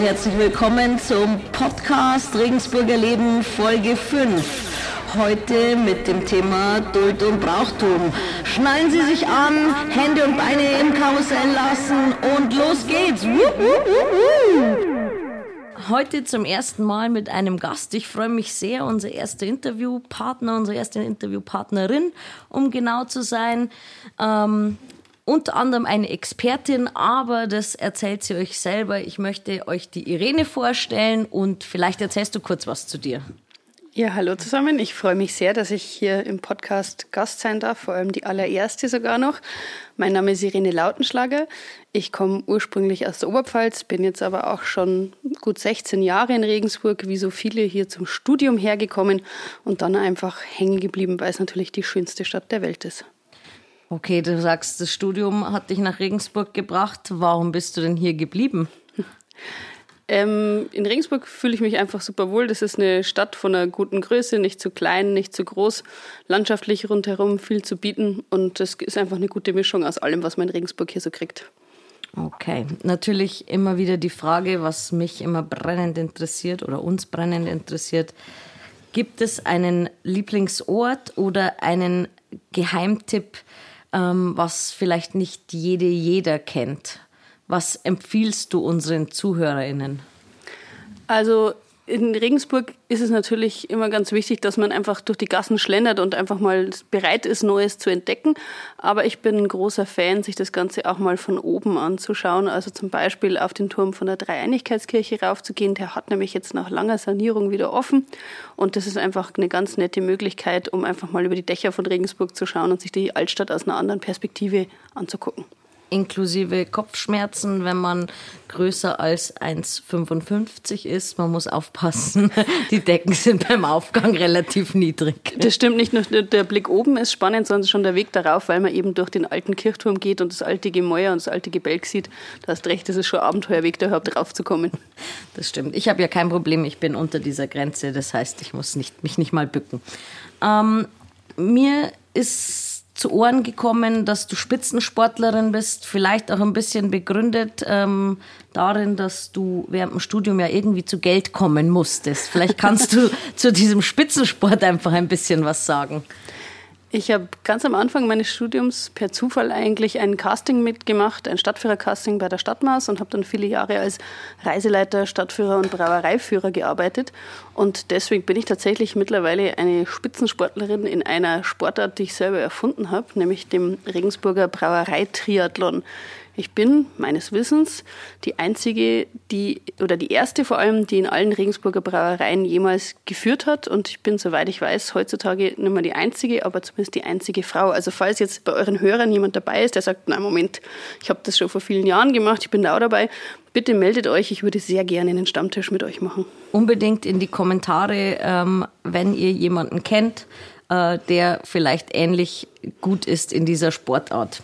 und herzlich willkommen zum Podcast Regensburger Leben Folge 5. Heute mit dem Thema Duld und Brauchtum. Schnallen Sie sich an, Hände und Beine im Karussell lassen und los geht's. Heute zum ersten Mal mit einem Gast. Ich freue mich sehr, unser erster Interviewpartner, unsere erste Interviewpartnerin, um genau zu sein. Ähm, unter anderem eine Expertin, aber das erzählt sie euch selber. Ich möchte euch die Irene vorstellen und vielleicht erzählst du kurz was zu dir. Ja, hallo zusammen. Ich freue mich sehr, dass ich hier im Podcast Gast sein darf, vor allem die allererste sogar noch. Mein Name ist Irene Lautenschlager. Ich komme ursprünglich aus der Oberpfalz, bin jetzt aber auch schon gut 16 Jahre in Regensburg, wie so viele hier zum Studium hergekommen und dann einfach hängen geblieben, weil es natürlich die schönste Stadt der Welt ist. Okay, du sagst, das Studium hat dich nach Regensburg gebracht. Warum bist du denn hier geblieben? Ähm, in Regensburg fühle ich mich einfach super wohl. Das ist eine Stadt von einer guten Größe, nicht zu klein, nicht zu groß, landschaftlich rundherum viel zu bieten und es ist einfach eine gute Mischung aus allem, was man in Regensburg hier so kriegt. Okay, natürlich immer wieder die Frage, was mich immer brennend interessiert oder uns brennend interessiert. Gibt es einen Lieblingsort oder einen Geheimtipp, ähm, was vielleicht nicht jede, jeder kennt? Was empfiehlst du unseren ZuhörerInnen? Also in Regensburg ist es natürlich immer ganz wichtig, dass man einfach durch die Gassen schlendert und einfach mal bereit ist, Neues zu entdecken. Aber ich bin ein großer Fan, sich das Ganze auch mal von oben anzuschauen. Also zum Beispiel auf den Turm von der Dreieinigkeitskirche raufzugehen. Der hat nämlich jetzt nach langer Sanierung wieder offen. Und das ist einfach eine ganz nette Möglichkeit, um einfach mal über die Dächer von Regensburg zu schauen und sich die Altstadt aus einer anderen Perspektive anzugucken inklusive Kopfschmerzen, wenn man größer als 1,55 ist. Man muss aufpassen, die Decken sind beim Aufgang relativ niedrig. Das stimmt nicht nur der Blick oben ist spannend, sondern schon der Weg darauf, weil man eben durch den alten Kirchturm geht und das alte Gemäuer und das alte Gebälk sieht. Da hast recht, das ist schon ein Abenteuerweg, da überhaupt draufzukommen. Das stimmt. Ich habe ja kein Problem, ich bin unter dieser Grenze, das heißt, ich muss nicht, mich nicht mal bücken. Ähm, mir ist zu Ohren gekommen, dass du Spitzensportlerin bist, vielleicht auch ein bisschen begründet ähm, darin, dass du während dem Studium ja irgendwie zu Geld kommen musstest. Vielleicht kannst du zu diesem Spitzensport einfach ein bisschen was sagen. Ich habe ganz am Anfang meines Studiums per Zufall eigentlich ein Casting mitgemacht, ein Stadtführer-Casting bei der Stadtmaß und habe dann viele Jahre als Reiseleiter, Stadtführer und Brauereiführer gearbeitet. Und deswegen bin ich tatsächlich mittlerweile eine Spitzensportlerin in einer Sportart, die ich selber erfunden habe, nämlich dem Regensburger Brauereitriathlon. Ich bin meines Wissens die einzige, die oder die erste vor allem, die in allen Regensburger Brauereien jemals geführt hat. Und ich bin, soweit ich weiß, heutzutage nicht mehr die einzige, aber zumindest die einzige Frau. Also falls jetzt bei euren Hörern jemand dabei ist, der sagt, na Moment, ich habe das schon vor vielen Jahren gemacht, ich bin da auch dabei, bitte meldet euch. Ich würde sehr gerne einen Stammtisch mit euch machen. Unbedingt in die Kommentare, ähm, wenn ihr jemanden kennt, äh, der vielleicht ähnlich gut ist in dieser Sportart.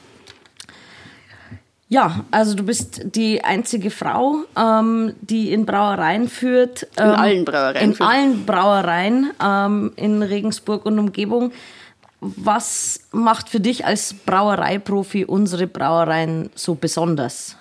Ja, also du bist die einzige Frau, ähm, die in Brauereien führt. Ähm, in allen Brauereien. In führt. allen Brauereien ähm, in Regensburg und Umgebung. Was macht für dich als Brauereiprofi unsere Brauereien so besonders?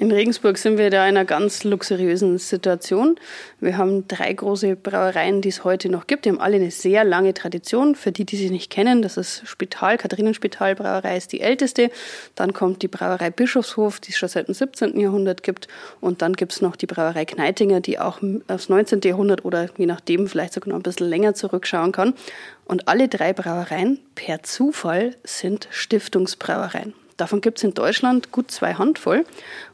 In Regensburg sind wir da in einer ganz luxuriösen Situation. Wir haben drei große Brauereien, die es heute noch gibt. Die haben alle eine sehr lange Tradition. Für die, die sie nicht kennen, das ist Spital, Katharinenspital Brauerei ist die älteste. Dann kommt die Brauerei Bischofshof, die es schon seit dem 17. Jahrhundert gibt. Und dann gibt es noch die Brauerei Kneitinger, die auch aufs 19. Jahrhundert oder je nachdem vielleicht sogar noch ein bisschen länger zurückschauen kann. Und alle drei Brauereien per Zufall sind Stiftungsbrauereien. Davon gibt es in Deutschland gut zwei Handvoll.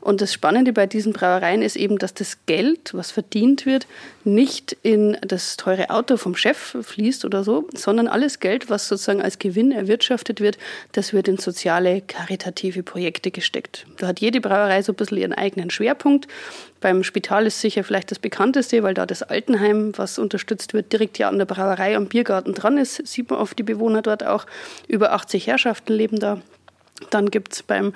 Und das Spannende bei diesen Brauereien ist eben, dass das Geld, was verdient wird, nicht in das teure Auto vom Chef fließt oder so, sondern alles Geld, was sozusagen als Gewinn erwirtschaftet wird, das wird in soziale, karitative Projekte gesteckt. Da hat jede Brauerei so ein bisschen ihren eigenen Schwerpunkt. Beim Spital ist sicher vielleicht das bekannteste, weil da das Altenheim, was unterstützt wird, direkt ja an der Brauerei am Biergarten dran ist, sieht man oft die Bewohner dort auch. Über 80 Herrschaften leben da. Dann gibt es beim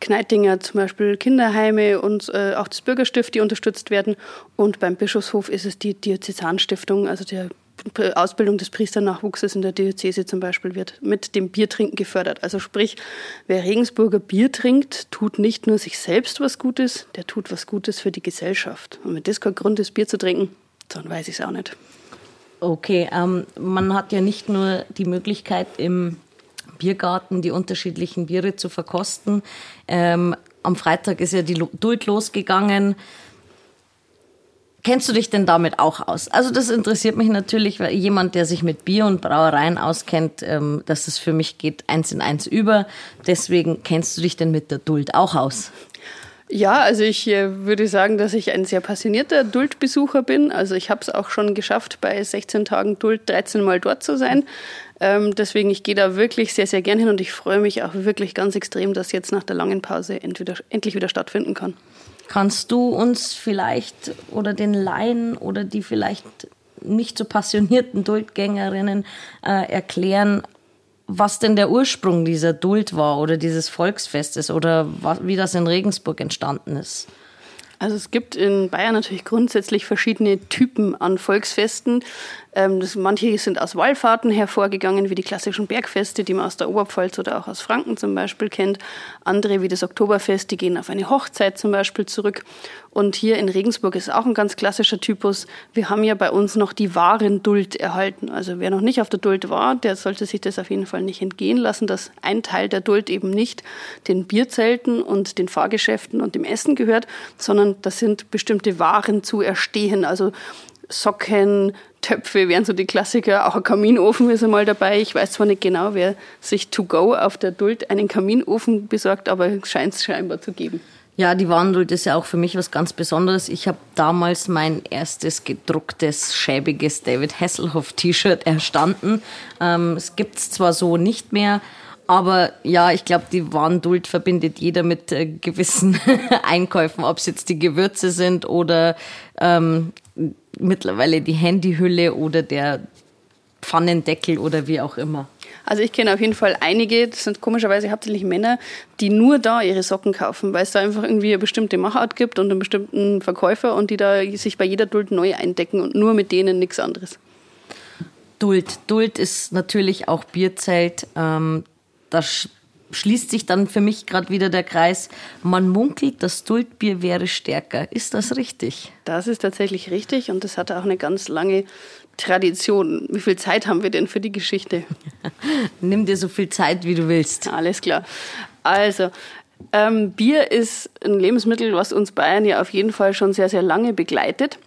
Kneitinger zum Beispiel Kinderheime und äh, auch das Bürgerstift, die unterstützt werden. Und beim Bischofshof ist es die Diözesanstiftung, also der Ausbildung des Priesternachwuchses in der Diözese zum Beispiel wird mit dem Biertrinken gefördert. Also sprich, wer Regensburger Bier trinkt, tut nicht nur sich selbst was Gutes, der tut was Gutes für die Gesellschaft. Und wenn das kein Grund ist, Bier zu trinken, dann weiß ich es auch nicht. Okay, ähm, man hat ja nicht nur die Möglichkeit im Biergarten die unterschiedlichen Biere zu verkosten. Ähm, am Freitag ist ja die Duld losgegangen. Kennst du dich denn damit auch aus? Also das interessiert mich natürlich, weil jemand, der sich mit Bier und Brauereien auskennt, ähm, dass es für mich geht eins in eins über. Deswegen kennst du dich denn mit der Duld auch aus? Ja, also ich äh, würde sagen, dass ich ein sehr passionierter Duldbesucher bin. Also ich habe es auch schon geschafft, bei 16 Tagen Duld 13 Mal dort zu sein. Ähm, deswegen, ich gehe da wirklich sehr, sehr gern hin und ich freue mich auch wirklich ganz extrem, dass jetzt nach der langen Pause entweder, endlich wieder stattfinden kann. Kannst du uns vielleicht oder den Laien oder die vielleicht nicht so passionierten Duldgängerinnen äh, erklären, was denn der Ursprung dieser Duld war oder dieses Volksfestes oder wie das in Regensburg entstanden ist? Also es gibt in Bayern natürlich grundsätzlich verschiedene Typen an Volksfesten. Ähm, das, manche sind aus Wallfahrten hervorgegangen, wie die klassischen Bergfeste, die man aus der Oberpfalz oder auch aus Franken zum Beispiel kennt. Andere, wie das Oktoberfest, die gehen auf eine Hochzeit zum Beispiel zurück. Und hier in Regensburg ist auch ein ganz klassischer Typus. Wir haben ja bei uns noch die wahren Duld erhalten. Also wer noch nicht auf der Duld war, der sollte sich das auf jeden Fall nicht entgehen lassen, dass ein Teil der Duld eben nicht den Bierzelten und den Fahrgeschäften und dem Essen gehört, sondern das sind bestimmte Waren zu erstehen. Also Socken, Töpfe wären so die Klassiker. Auch ein Kaminofen ist einmal dabei. Ich weiß zwar nicht genau, wer sich to go auf der Duld einen Kaminofen besorgt, aber scheint es scheinbar zu geben. Ja, die Warnduld ist ja auch für mich was ganz Besonderes. Ich habe damals mein erstes gedrucktes, schäbiges David Hasselhoff T-Shirt erstanden. Ähm, es gibt's zwar so nicht mehr, aber ja, ich glaube, die Warnduld verbindet jeder mit äh, gewissen Einkäufen, ob es jetzt die Gewürze sind oder ähm, mittlerweile die Handyhülle oder der Pfannendeckel oder wie auch immer. Also ich kenne auf jeden Fall einige, das sind komischerweise hauptsächlich Männer, die nur da ihre Socken kaufen, weil es da einfach irgendwie eine bestimmte Machart gibt und einen bestimmten Verkäufer und die da sich bei jeder Duld neu eindecken und nur mit denen nichts anderes. Duld. Duld ist natürlich auch Bierzelt. Ähm, da schließt sich dann für mich gerade wieder der Kreis. Man munkelt, das Duldbier wäre stärker. Ist das richtig? Das ist tatsächlich richtig und das hat auch eine ganz lange Tradition. Wie viel Zeit haben wir denn für die Geschichte? Nimm dir so viel Zeit, wie du willst. Alles klar. Also, ähm, Bier ist ein Lebensmittel, was uns Bayern ja auf jeden Fall schon sehr, sehr lange begleitet.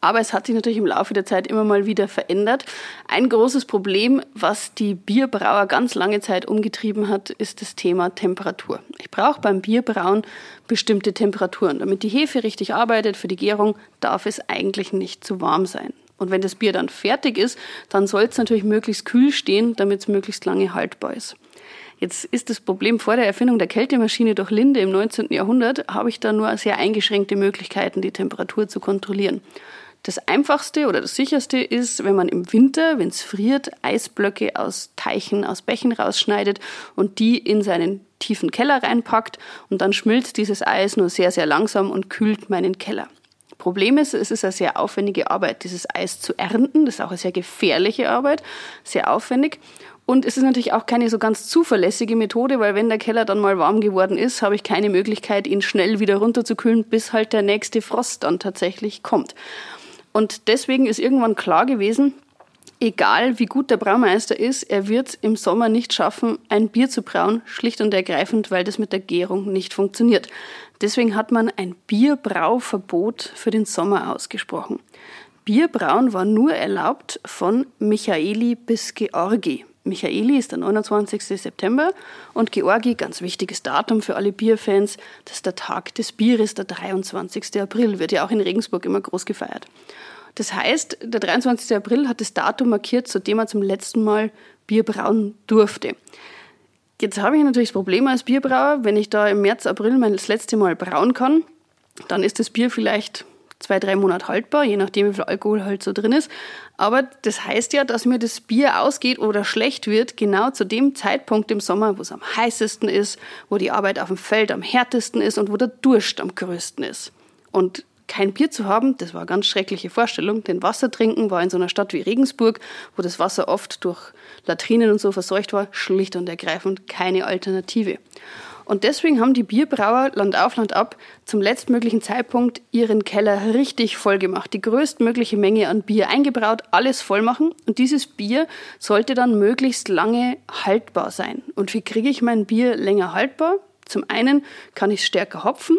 Aber es hat sich natürlich im Laufe der Zeit immer mal wieder verändert. Ein großes Problem, was die Bierbrauer ganz lange Zeit umgetrieben hat, ist das Thema Temperatur. Ich brauche beim Bierbrauen bestimmte Temperaturen. Damit die Hefe richtig arbeitet für die Gärung, darf es eigentlich nicht zu warm sein. Und wenn das Bier dann fertig ist, dann soll es natürlich möglichst kühl stehen, damit es möglichst lange haltbar ist. Jetzt ist das Problem vor der Erfindung der Kältemaschine durch Linde im 19. Jahrhundert, habe ich da nur sehr eingeschränkte Möglichkeiten, die Temperatur zu kontrollieren. Das einfachste oder das sicherste ist, wenn man im Winter, wenn es friert, Eisblöcke aus Teichen, aus Bächen rausschneidet und die in seinen tiefen Keller reinpackt und dann schmilzt dieses Eis nur sehr, sehr langsam und kühlt meinen Keller. Problem ist, es ist eine sehr aufwendige Arbeit, dieses Eis zu ernten. Das ist auch eine sehr gefährliche Arbeit, sehr aufwendig. Und es ist natürlich auch keine so ganz zuverlässige Methode, weil wenn der Keller dann mal warm geworden ist, habe ich keine Möglichkeit, ihn schnell wieder runterzukühlen, bis halt der nächste Frost dann tatsächlich kommt. Und deswegen ist irgendwann klar gewesen, egal wie gut der Braumeister ist, er wird im Sommer nicht schaffen, ein Bier zu brauen, schlicht und ergreifend, weil das mit der Gärung nicht funktioniert. Deswegen hat man ein Bierbrauverbot für den Sommer ausgesprochen. Bierbrauen war nur erlaubt von Michaeli bis Georgi. Michaeli ist der 29. September und Georgi, ganz wichtiges Datum für alle Bierfans, das ist der Tag des Bieres, der 23. April, wird ja auch in Regensburg immer groß gefeiert. Das heißt, der 23. April hat das Datum markiert, zu dem er zum letzten Mal Bier brauen durfte. Jetzt habe ich natürlich das Problem als Bierbrauer, wenn ich da im März, April mein das letzte Mal brauen kann, dann ist das Bier vielleicht zwei, drei Monate haltbar, je nachdem, wie viel Alkohol halt so drin ist. Aber das heißt ja, dass mir das Bier ausgeht oder schlecht wird, genau zu dem Zeitpunkt im Sommer, wo es am heißesten ist, wo die Arbeit auf dem Feld am härtesten ist und wo der Durst am größten ist. Und kein Bier zu haben, das war eine ganz schreckliche Vorstellung, denn Wasser trinken war in so einer Stadt wie Regensburg, wo das Wasser oft durch Latrinen und so verseucht war, schlicht und ergreifend keine Alternative. Und deswegen haben die Bierbrauer Land auf Land ab zum letztmöglichen Zeitpunkt ihren Keller richtig voll gemacht, die größtmögliche Menge an Bier eingebraut, alles voll machen und dieses Bier sollte dann möglichst lange haltbar sein. Und wie kriege ich mein Bier länger haltbar? Zum einen kann ich es stärker hopfen,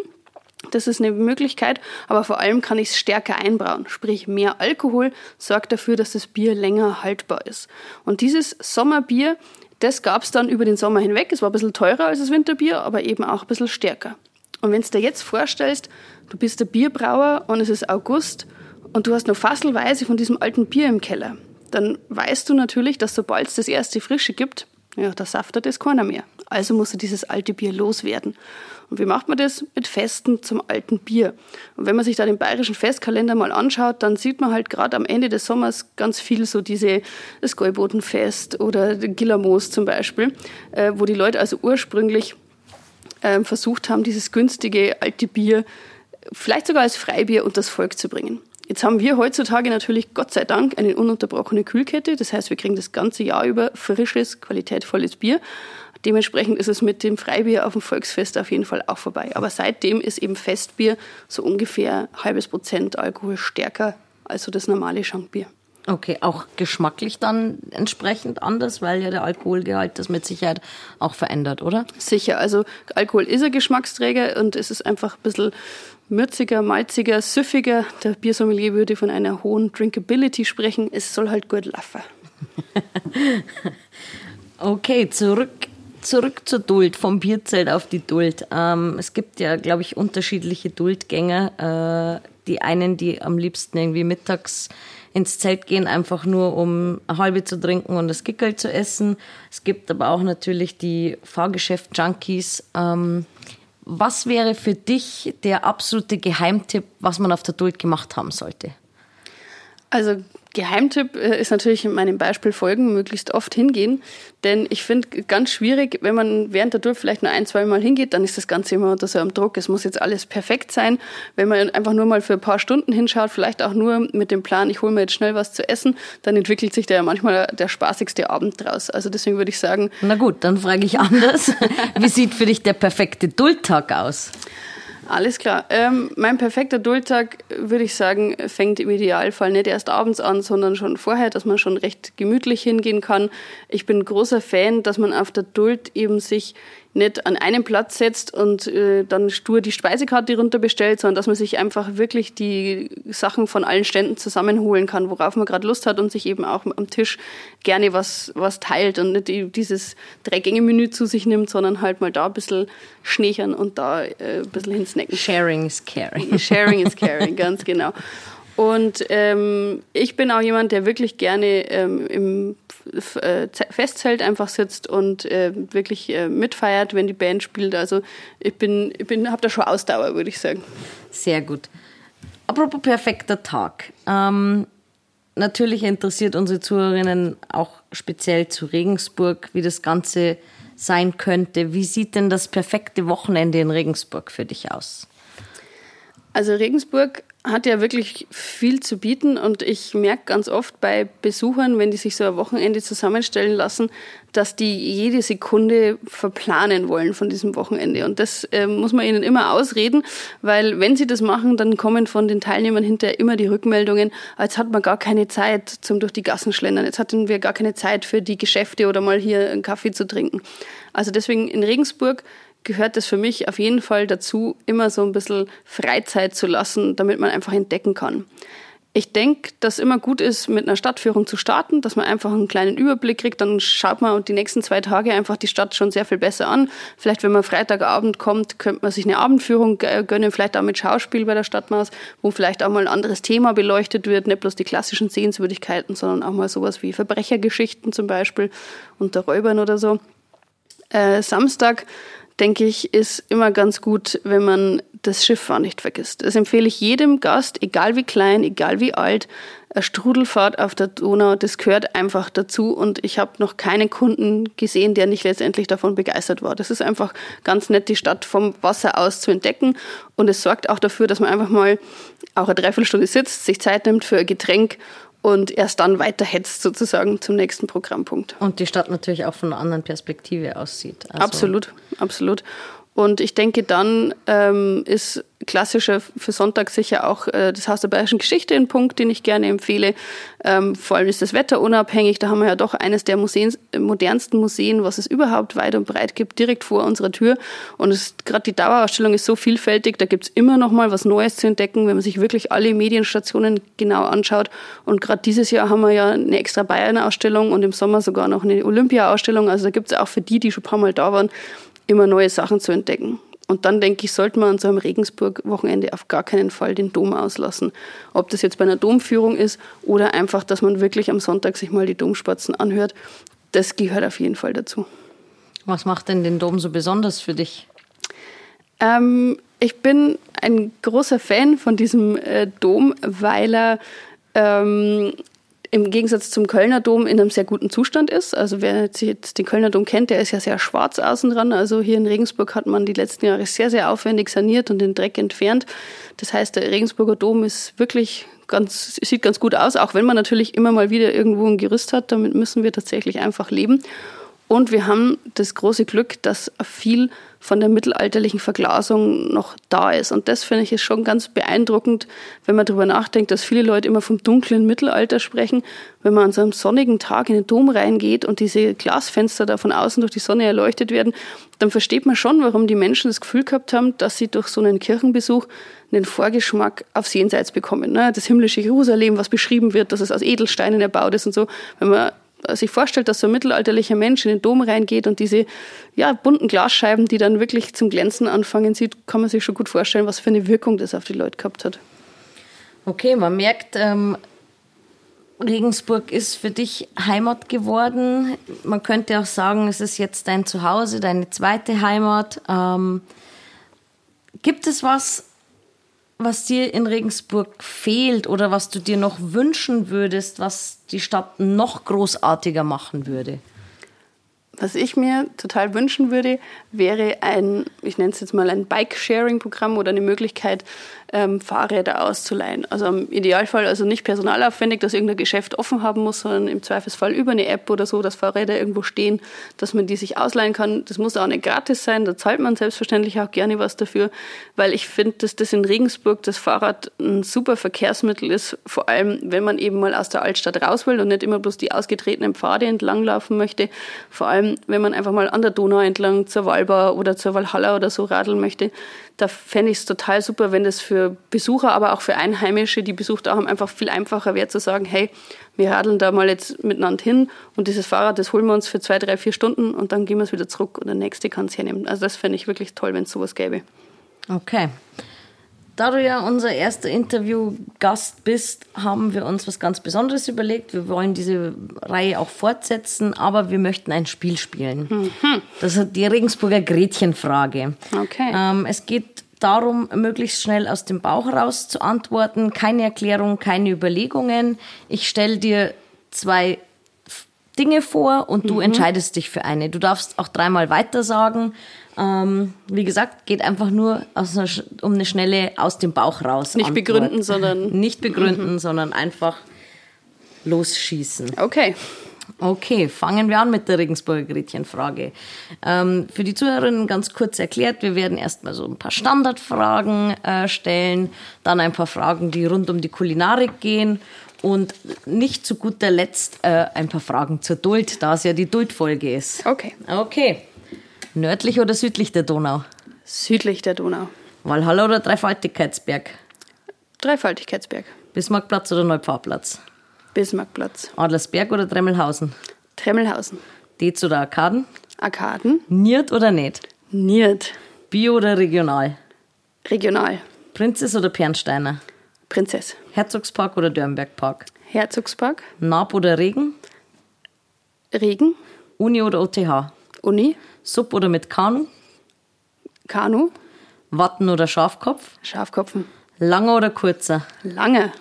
das ist eine Möglichkeit, aber vor allem kann ich es stärker einbrauen. Sprich, mehr Alkohol sorgt dafür, dass das Bier länger haltbar ist. Und dieses Sommerbier, das gab es dann über den Sommer hinweg. Es war ein bisschen teurer als das Winterbier, aber eben auch ein bisschen stärker. Und wenn du dir jetzt vorstellst, du bist der Bierbrauer und es ist August und du hast noch fasselweise von diesem alten Bier im Keller, dann weißt du natürlich, dass sobald es das erste Frische gibt, ja, da saftet es keiner mehr. Also musst du dieses alte Bier loswerden. Und wie macht man das? Mit Festen zum alten Bier. Und wenn man sich da den bayerischen Festkalender mal anschaut, dann sieht man halt gerade am Ende des Sommers ganz viel so diese, das Gäubotenfest oder Gillermoos zum Beispiel, äh, wo die Leute also ursprünglich äh, versucht haben, dieses günstige alte Bier vielleicht sogar als Freibier unter das Volk zu bringen. Jetzt haben wir heutzutage natürlich Gott sei Dank eine ununterbrochene Kühlkette. Das heißt, wir kriegen das ganze Jahr über frisches, qualitätvolles Bier. Dementsprechend ist es mit dem Freibier auf dem Volksfest auf jeden Fall auch vorbei. Aber seitdem ist eben Festbier so ungefähr halbes Prozent Alkohol stärker als so das normale Schankbier. Okay, auch geschmacklich dann entsprechend anders, weil ja der Alkoholgehalt das mit Sicherheit auch verändert, oder? Sicher, also Alkohol ist ein Geschmacksträger und es ist einfach ein bisschen mürziger, malziger, süffiger. Der Biersommelier würde von einer hohen Drinkability sprechen. Es soll halt gut laufen. okay, zurück zurück zur Duld, vom Bierzelt auf die Duld. Ähm, es gibt ja, glaube ich, unterschiedliche Duldgänger. Äh, die einen, die am liebsten irgendwie mittags ins Zelt gehen, einfach nur um eine halbe zu trinken und das Gickel zu essen. Es gibt aber auch natürlich die Fahrgeschäft-Junkies. Ähm, was wäre für dich der absolute Geheimtipp, was man auf der Duld gemacht haben sollte? Also Geheimtipp äh, ist natürlich in meinem Beispiel folgen, möglichst oft hingehen. Denn ich finde ganz schwierig, wenn man während der Tour vielleicht nur ein, zwei Mal hingeht, dann ist das Ganze immer unter so einem Druck. Es muss jetzt alles perfekt sein. Wenn man einfach nur mal für ein paar Stunden hinschaut, vielleicht auch nur mit dem Plan, ich hole mir jetzt schnell was zu essen, dann entwickelt sich da ja manchmal der spaßigste Abend draus. Also deswegen würde ich sagen. Na gut, dann frage ich anders. Wie sieht für dich der perfekte Duldtag aus? Alles klar. Ähm, mein perfekter Duldtag, würde ich sagen, fängt im Idealfall nicht erst abends an, sondern schon vorher, dass man schon recht gemütlich hingehen kann. Ich bin großer Fan, dass man auf der Duld eben sich nicht an einen Platz setzt und äh, dann stur die Speisekarte runter bestellt, sondern dass man sich einfach wirklich die Sachen von allen Ständen zusammenholen kann, worauf man gerade Lust hat und sich eben auch am Tisch gerne was, was teilt und nicht dieses Drei-Gänge-Menü zu sich nimmt, sondern halt mal da ein bisschen schneechern und da äh, ein bisschen hinsnacken. Sharing is caring. Sharing is caring, ganz genau. Und ähm, ich bin auch jemand, der wirklich gerne ähm, im äh, Festzelt einfach sitzt und äh, wirklich äh, mitfeiert, wenn die Band spielt. Also ich bin, ich bin, habe da schon Ausdauer, würde ich sagen. Sehr gut. Apropos perfekter Tag. Ähm, natürlich interessiert unsere Zuhörerinnen auch speziell zu Regensburg, wie das Ganze sein könnte. Wie sieht denn das perfekte Wochenende in Regensburg für dich aus? Also Regensburg hat ja wirklich viel zu bieten und ich merke ganz oft bei Besuchern, wenn die sich so ein Wochenende zusammenstellen lassen, dass die jede Sekunde verplanen wollen von diesem Wochenende. Und das äh, muss man ihnen immer ausreden, weil wenn sie das machen, dann kommen von den Teilnehmern hinterher immer die Rückmeldungen, als hat man gar keine Zeit zum durch die Gassen schlendern, jetzt hatten wir gar keine Zeit für die Geschäfte oder mal hier einen Kaffee zu trinken. Also deswegen in Regensburg gehört es für mich auf jeden Fall dazu, immer so ein bisschen Freizeit zu lassen, damit man einfach entdecken kann. Ich denke, dass immer gut ist, mit einer Stadtführung zu starten, dass man einfach einen kleinen Überblick kriegt. Dann schaut man die nächsten zwei Tage einfach die Stadt schon sehr viel besser an. Vielleicht, wenn man Freitagabend kommt, könnte man sich eine Abendführung gönnen, vielleicht auch mit Schauspiel bei der Stadtmaus, wo vielleicht auch mal ein anderes Thema beleuchtet wird, nicht bloß die klassischen Sehenswürdigkeiten, sondern auch mal sowas wie Verbrechergeschichten zum Beispiel unter Räubern oder so. Äh, Samstag denke ich, ist immer ganz gut, wenn man das Schifffahren nicht vergisst. Das empfehle ich jedem Gast, egal wie klein, egal wie alt. eine Strudelfahrt auf der Donau, das gehört einfach dazu und ich habe noch keinen Kunden gesehen, der nicht letztendlich davon begeistert war. Das ist einfach ganz nett, die Stadt vom Wasser aus zu entdecken und es sorgt auch dafür, dass man einfach mal auch eine Dreiviertelstunde sitzt, sich Zeit nimmt für ein Getränk und erst dann weiterhetzt sozusagen zum nächsten Programmpunkt. Und die Stadt natürlich auch von einer anderen Perspektive aussieht. Also absolut, absolut. Und ich denke, dann ähm, ist klassischer für Sonntag sicher auch äh, das Haus der Bayerischen Geschichte ein Punkt, den ich gerne empfehle. Ähm, vor allem ist das Wetter unabhängig. Da haben wir ja doch eines der Museen, modernsten Museen, was es überhaupt weit und breit gibt, direkt vor unserer Tür. Und gerade die Dauerausstellung ist so vielfältig, da gibt's immer noch mal was Neues zu entdecken, wenn man sich wirklich alle Medienstationen genau anschaut. Und gerade dieses Jahr haben wir ja eine extra Bayern-Ausstellung und im Sommer sogar noch eine Olympia-Ausstellung. Also da gibt's auch für die, die schon ein paar Mal da waren, immer neue Sachen zu entdecken. Und dann denke ich, sollte man an so einem Regensburg-Wochenende auf gar keinen Fall den Dom auslassen. Ob das jetzt bei einer Domführung ist oder einfach, dass man wirklich am Sonntag sich mal die Domspatzen anhört, das gehört auf jeden Fall dazu. Was macht denn den Dom so besonders für dich? Ähm, ich bin ein großer Fan von diesem äh, Dom, weil er ähm, im Gegensatz zum Kölner Dom in einem sehr guten Zustand ist. Also wer jetzt den Kölner Dom kennt, der ist ja sehr schwarz außen dran. Also hier in Regensburg hat man die letzten Jahre sehr, sehr aufwendig saniert und den Dreck entfernt. Das heißt, der Regensburger Dom ist wirklich ganz, sieht ganz gut aus, auch wenn man natürlich immer mal wieder irgendwo ein Gerüst hat. Damit müssen wir tatsächlich einfach leben. Und wir haben das große Glück, dass viel von der mittelalterlichen Verglasung noch da ist. Und das finde ich ist schon ganz beeindruckend, wenn man darüber nachdenkt, dass viele Leute immer vom dunklen Mittelalter sprechen. Wenn man an so einem sonnigen Tag in den Dom reingeht und diese Glasfenster da von außen durch die Sonne erleuchtet werden, dann versteht man schon, warum die Menschen das Gefühl gehabt haben, dass sie durch so einen Kirchenbesuch einen Vorgeschmack aufs Jenseits bekommen. Ne? Das himmlische Jerusalem, was beschrieben wird, dass es aus Edelsteinen erbaut ist und so. Wenn man sich vorstellt, dass so ein mittelalterlicher Mensch in den Dom reingeht und diese ja, bunten Glasscheiben, die dann wirklich zum Glänzen anfangen sieht, kann man sich schon gut vorstellen, was für eine Wirkung das auf die Leute gehabt hat. Okay, man merkt, ähm, Regensburg ist für dich Heimat geworden. Man könnte auch sagen, es ist jetzt dein Zuhause, deine zweite Heimat. Ähm, gibt es was, was dir in Regensburg fehlt oder was du dir noch wünschen würdest, was die Stadt noch großartiger machen würde? Was ich mir total wünschen würde, wäre ein, ich nenne es jetzt mal ein Bike-Sharing-Programm oder eine Möglichkeit, ähm, Fahrräder auszuleihen. Also im Idealfall also nicht personalaufwendig, dass irgendein Geschäft offen haben muss, sondern im Zweifelsfall über eine App oder so, dass Fahrräder irgendwo stehen, dass man die sich ausleihen kann. Das muss auch nicht gratis sein, da zahlt man selbstverständlich auch gerne was dafür, weil ich finde, dass das in Regensburg das Fahrrad ein super Verkehrsmittel ist, vor allem wenn man eben mal aus der Altstadt raus will und nicht immer bloß die ausgetretenen Pfade entlanglaufen möchte. Vor allem, wenn man einfach mal an der Donau entlang zur Walba oder zur Walhalla oder so radeln möchte, da fände ich es total super, wenn das für Besucher, aber auch für Einheimische, die besucht haben, einfach viel einfacher wäre zu sagen, hey, wir radeln da mal jetzt miteinander hin und dieses Fahrrad, das holen wir uns für zwei, drei, vier Stunden und dann gehen wir es wieder zurück und der Nächste kann es hernehmen. Also das fände ich wirklich toll, wenn es sowas gäbe. Okay. Da du ja unser erster Interviewgast bist, haben wir uns was ganz Besonderes überlegt. Wir wollen diese Reihe auch fortsetzen, aber wir möchten ein Spiel spielen. Mhm. Das ist die Regensburger Gretchenfrage. Okay. Ähm, es geht darum, möglichst schnell aus dem Bauch heraus zu antworten. Keine Erklärung, keine Überlegungen. Ich stelle dir zwei Dinge vor und du mhm. entscheidest dich für eine. Du darfst auch dreimal weiter sagen. Ähm, wie gesagt, geht einfach nur einer, um eine schnelle aus dem Bauch raus. Nicht Antwort. begründen, sondern. Nicht begründen, mhm. sondern einfach losschießen. Okay. Okay, fangen wir an mit der Regensburger Gretchenfrage. Ähm, für die Zuhörerinnen ganz kurz erklärt, wir werden erstmal so ein paar Standardfragen äh, stellen, dann ein paar Fragen, die rund um die Kulinarik gehen und nicht zu guter Letzt äh, ein paar Fragen zur Duld, da es ja die Duldfolge ist. Okay. Okay. Nördlich oder südlich der Donau? Südlich der Donau. Walhalla oder Dreifaltigkeitsberg? Dreifaltigkeitsberg. Bismarckplatz oder Neupfarrplatz? Bismarckplatz. Adlersberg oder Tremmelhausen? Tremmelhausen. Dez oder Arkaden? Arkaden. Niert oder nicht? Niert. Bio oder regional? Regional. Prinzess oder Pernsteiner? Prinzess. Herzogspark oder Dörnbergpark? Herzogspark. Naab oder Regen? Regen. Uni oder OTH? Uni. Sub oder mit Kanu? Kanu. Watten oder Schafkopf? Schafkopfen. Langer oder kurzer? Lange.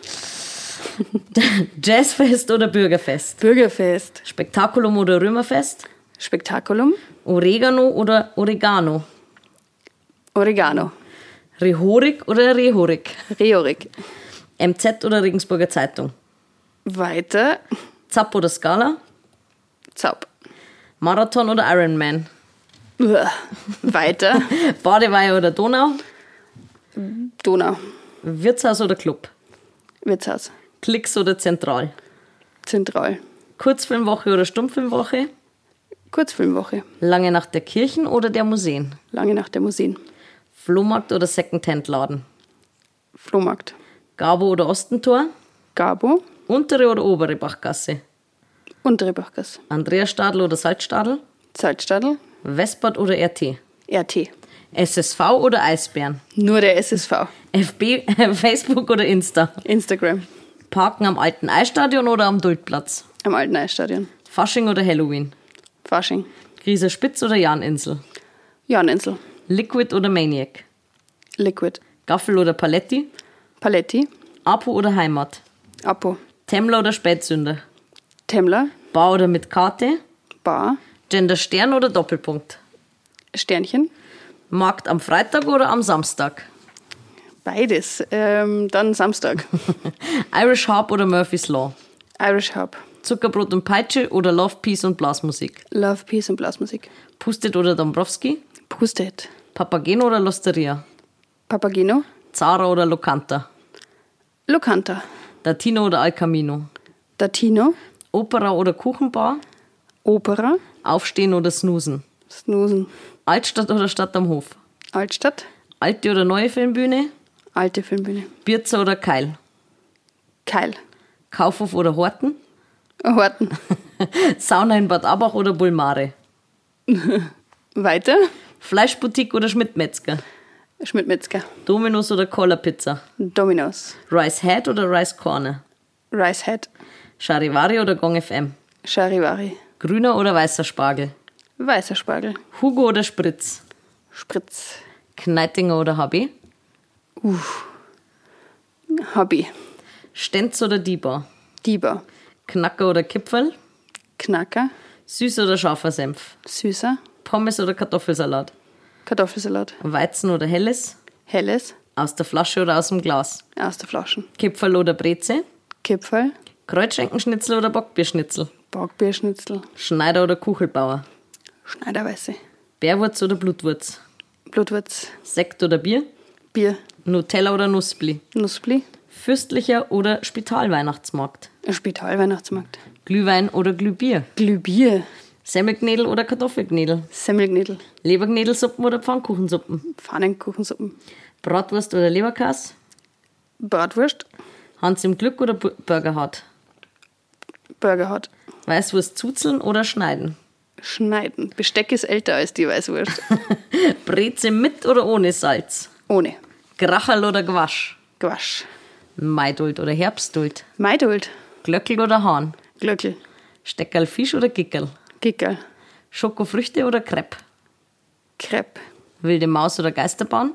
Jazzfest oder Bürgerfest? Bürgerfest. Spektakulum oder Römerfest? Spektakulum. Oregano oder Oregano? Oregano. Rehorik oder Rehorik? Reorik. MZ oder Regensburger Zeitung? Weiter. Zapp oder Skala? Zaup. Marathon oder Ironman? Uah. Weiter. Badeweihe oder Donau? Donau. Wirtshaus oder Club? Wirtshaus. Klicks oder Zentral? Zentral. Kurzfilmwoche oder Stummfilmwoche? Kurzfilmwoche. Lange Nacht der Kirchen oder der Museen? Lange nach der Museen. Flohmarkt oder Secondhand-Laden? Flohmarkt. Gabo oder Ostentor? Gabo. Untere oder obere Bachgasse? Untere Bachgasse. Andreasstadel oder Salzstadel? Salzstadel. Westbad oder RT? RT. SSV oder Eisbären? Nur der SSV. FB, Facebook oder Insta? Instagram. Parken am alten Eisstadion oder am Duldplatz? Am alten Eisstadion. Fasching oder Halloween? Fasching. Grieser Spitz oder Janinsel? Janinsel. Liquid oder Maniac? Liquid. Gaffel oder Paletti? Paletti. Apo oder Heimat? Apo. Temmler oder Spätsünder? Temmler. Bar oder mit Karte? Bar. Gender Stern oder Doppelpunkt? Sternchen. Markt am Freitag oder am Samstag? Beides. Ähm, dann Samstag. Irish Harp oder Murphy's Law? Irish Hub. Zuckerbrot und Peitsche oder Love, Peace und Blasmusik? Love, Peace und Blasmusik. Pustet oder Dombrowski? Pustet. Papageno oder Losteria? Papageno. Zara oder Locanta? Locanta. Latino oder Al Camino? Datino. Opera oder Kuchenbar? Opera. Aufstehen oder Snoosen? Snoosen. Altstadt oder Stadt am Hof? Altstadt. Alte oder neue Filmbühne? Alte Filmbühne. Birzer oder Keil? Keil. Kaufhof oder Horten? Horten. Sauna in Bad Abach oder Bulmare? Weiter. Fleischboutique oder Schmidt-Metzger? Schmidt-Metzger. Dominos oder Cola Pizza? Dominos. Rice Head oder Rice Corner? Rice Head. Charivari oder Gong FM? Charivari. Grüner oder weißer Spargel? Weißer Spargel. Hugo oder Spritz? Spritz. Kneitinger oder HB? Hobby. Stenz oder Dieber? Dieber. Knacker oder Kipferl? Knacker. Süß oder scharfer Senf? Süßer. Pommes oder Kartoffelsalat? Kartoffelsalat. Weizen oder Helles? Helles. Aus der Flasche oder aus dem Glas? Aus der Flaschen. Kipferl oder Breze? Kipferl. Kreuzschenkenschnitzel oder Bockbierschnitzel? Backbierschnitzel. Schneider oder Kuchelbauer? Schneiderweiße. Bärwurz oder Blutwurz? Blutwurz. Sekt oder Bier? Bier. Nutella oder Nussbli? Nussbli. Fürstlicher oder Spitalweihnachtsmarkt? Spitalweihnachtsmarkt. Glühwein oder Glühbier? Glühbier. Semmelknädel oder Kartoffelknädel? Semmelknädel. Leberknädelsuppen oder Pfannkuchensuppen? Pfannenkuchensuppen. Bratwurst oder Leberkas? Bratwurst. Hans im Glück oder Bu- Burger Hut? Burger Hut. Weißwurst zuzeln oder schneiden? Schneiden. Besteck ist älter als die Weißwurst. Breze mit oder ohne Salz? Ohne. Gracherl oder Gwasch? Gwasch. Maidult oder Herbstduld? Maidult. Glöckel oder Hahn? Glöckel. Steckerl Fisch oder Gickerl? Gickerl. Schokofrüchte oder Crepe? Crepe. Wilde Maus oder Geisterbahn?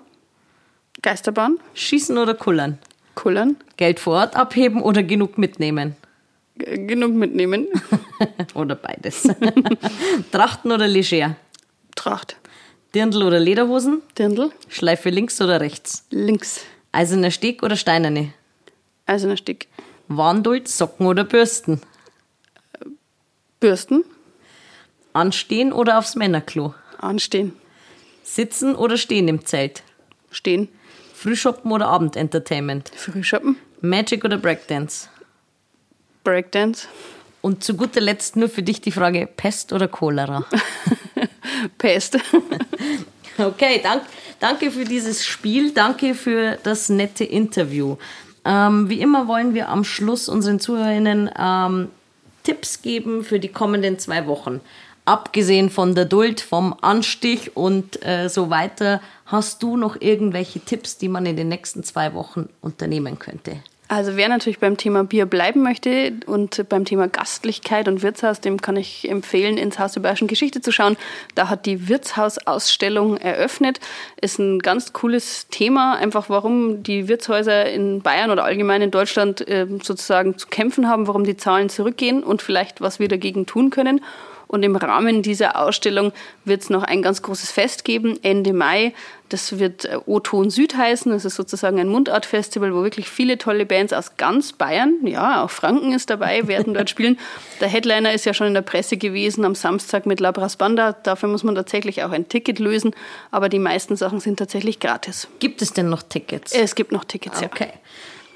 Geisterbahn. Schießen oder kullern? Kullern. Geld vor Ort abheben oder genug mitnehmen? G genug mitnehmen. oder beides. Trachten oder leger? Tracht. Dirndl oder Lederhosen? Dirndl. Schleife links oder rechts? Links. Eiserner Steg oder steinerne? Eiserner Stick. Warnduld, Socken oder Bürsten? Bürsten. Anstehen oder aufs Männerklo? Anstehen. Sitzen oder stehen im Zelt? Stehen. Frühschoppen oder Abendentertainment? Frühschoppen. Magic oder Breakdance? Breakdance. Und zu guter Letzt nur für dich die Frage, Pest oder Cholera? Pest. Okay, dank, danke für dieses Spiel, danke für das nette Interview. Ähm, wie immer wollen wir am Schluss unseren Zuhörerinnen ähm, Tipps geben für die kommenden zwei Wochen. Abgesehen von der Duld, vom Anstich und äh, so weiter, hast du noch irgendwelche Tipps, die man in den nächsten zwei Wochen unternehmen könnte? Also wer natürlich beim Thema Bier bleiben möchte und beim Thema Gastlichkeit und Wirtshaus, dem kann ich empfehlen, ins Haus der Bayerischen Geschichte zu schauen. Da hat die Wirtshausausstellung eröffnet. Ist ein ganz cooles Thema, einfach warum die Wirtshäuser in Bayern oder allgemein in Deutschland ähm, sozusagen zu kämpfen haben, warum die Zahlen zurückgehen und vielleicht was wir dagegen tun können. Und im Rahmen dieser Ausstellung wird es noch ein ganz großes Fest geben, Ende Mai. Das wird äh, O-Ton Süd heißen. Das ist sozusagen ein Mundart-Festival, wo wirklich viele tolle Bands aus ganz Bayern, ja, auch Franken ist dabei, werden dort spielen. Der Headliner ist ja schon in der Presse gewesen am Samstag mit Labras Banda. Dafür muss man tatsächlich auch ein Ticket lösen. Aber die meisten Sachen sind tatsächlich gratis. Gibt es denn noch Tickets? Es gibt noch Tickets, okay. ja. Okay.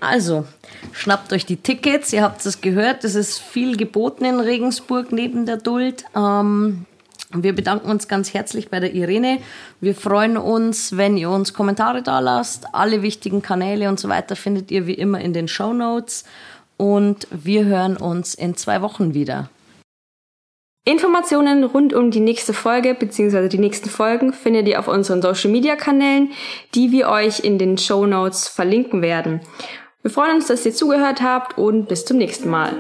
Also, schnappt euch die Tickets. Ihr habt es gehört. Es ist viel geboten in Regensburg neben der Duld. Ähm, wir bedanken uns ganz herzlich bei der Irene. Wir freuen uns, wenn ihr uns Kommentare da lasst. Alle wichtigen Kanäle und so weiter findet ihr wie immer in den Show Notes. Und wir hören uns in zwei Wochen wieder. Informationen rund um die nächste Folge bzw. die nächsten Folgen findet ihr auf unseren Social Media Kanälen, die wir euch in den Show Notes verlinken werden. Wir freuen uns, dass ihr zugehört habt und bis zum nächsten Mal.